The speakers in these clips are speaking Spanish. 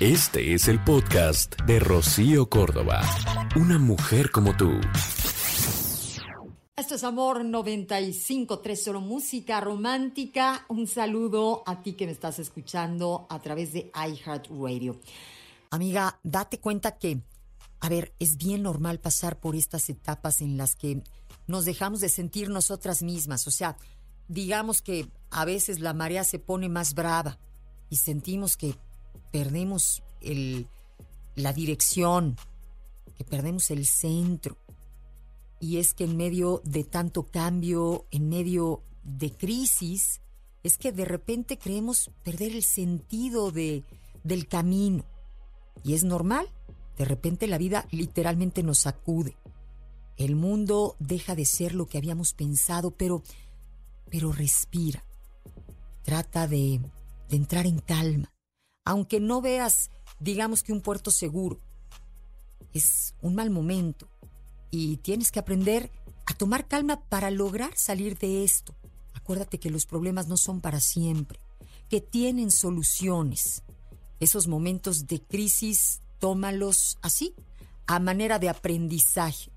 Este es el podcast de Rocío Córdoba. Una mujer como tú. Esto es Amor 95.3, solo música romántica. Un saludo a ti que me estás escuchando a través de iHeartRadio. Amiga, date cuenta que, a ver, es bien normal pasar por estas etapas en las que nos dejamos de sentir nosotras mismas. O sea, digamos que a veces la marea se pone más brava y sentimos que perdemos la dirección, que perdemos el centro. Y es que en medio de tanto cambio, en medio de crisis, es que de repente creemos perder el sentido de, del camino. Y es normal, de repente la vida literalmente nos sacude. El mundo deja de ser lo que habíamos pensado, pero, pero respira. Trata de, de entrar en calma. Aunque no veas, digamos que un puerto seguro, es un mal momento y tienes que aprender a tomar calma para lograr salir de esto. Acuérdate que los problemas no son para siempre, que tienen soluciones. Esos momentos de crisis, tómalos así, a manera de aprendizaje.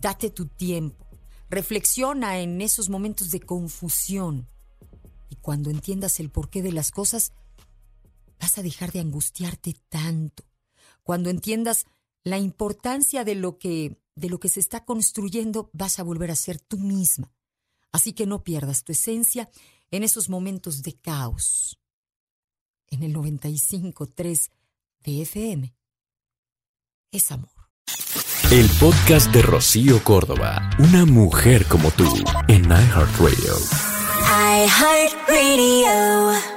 Date tu tiempo. Reflexiona en esos momentos de confusión. Y cuando entiendas el porqué de las cosas, vas a dejar de angustiarte tanto. Cuando entiendas la importancia de lo que de lo que se está construyendo, vas a volver a ser tú misma. Así que no pierdas tu esencia en esos momentos de caos. En el 95.3 de FM es amor. El podcast de Rocío Córdoba, una mujer como tú, en iHeartRadio. iHeartRadio.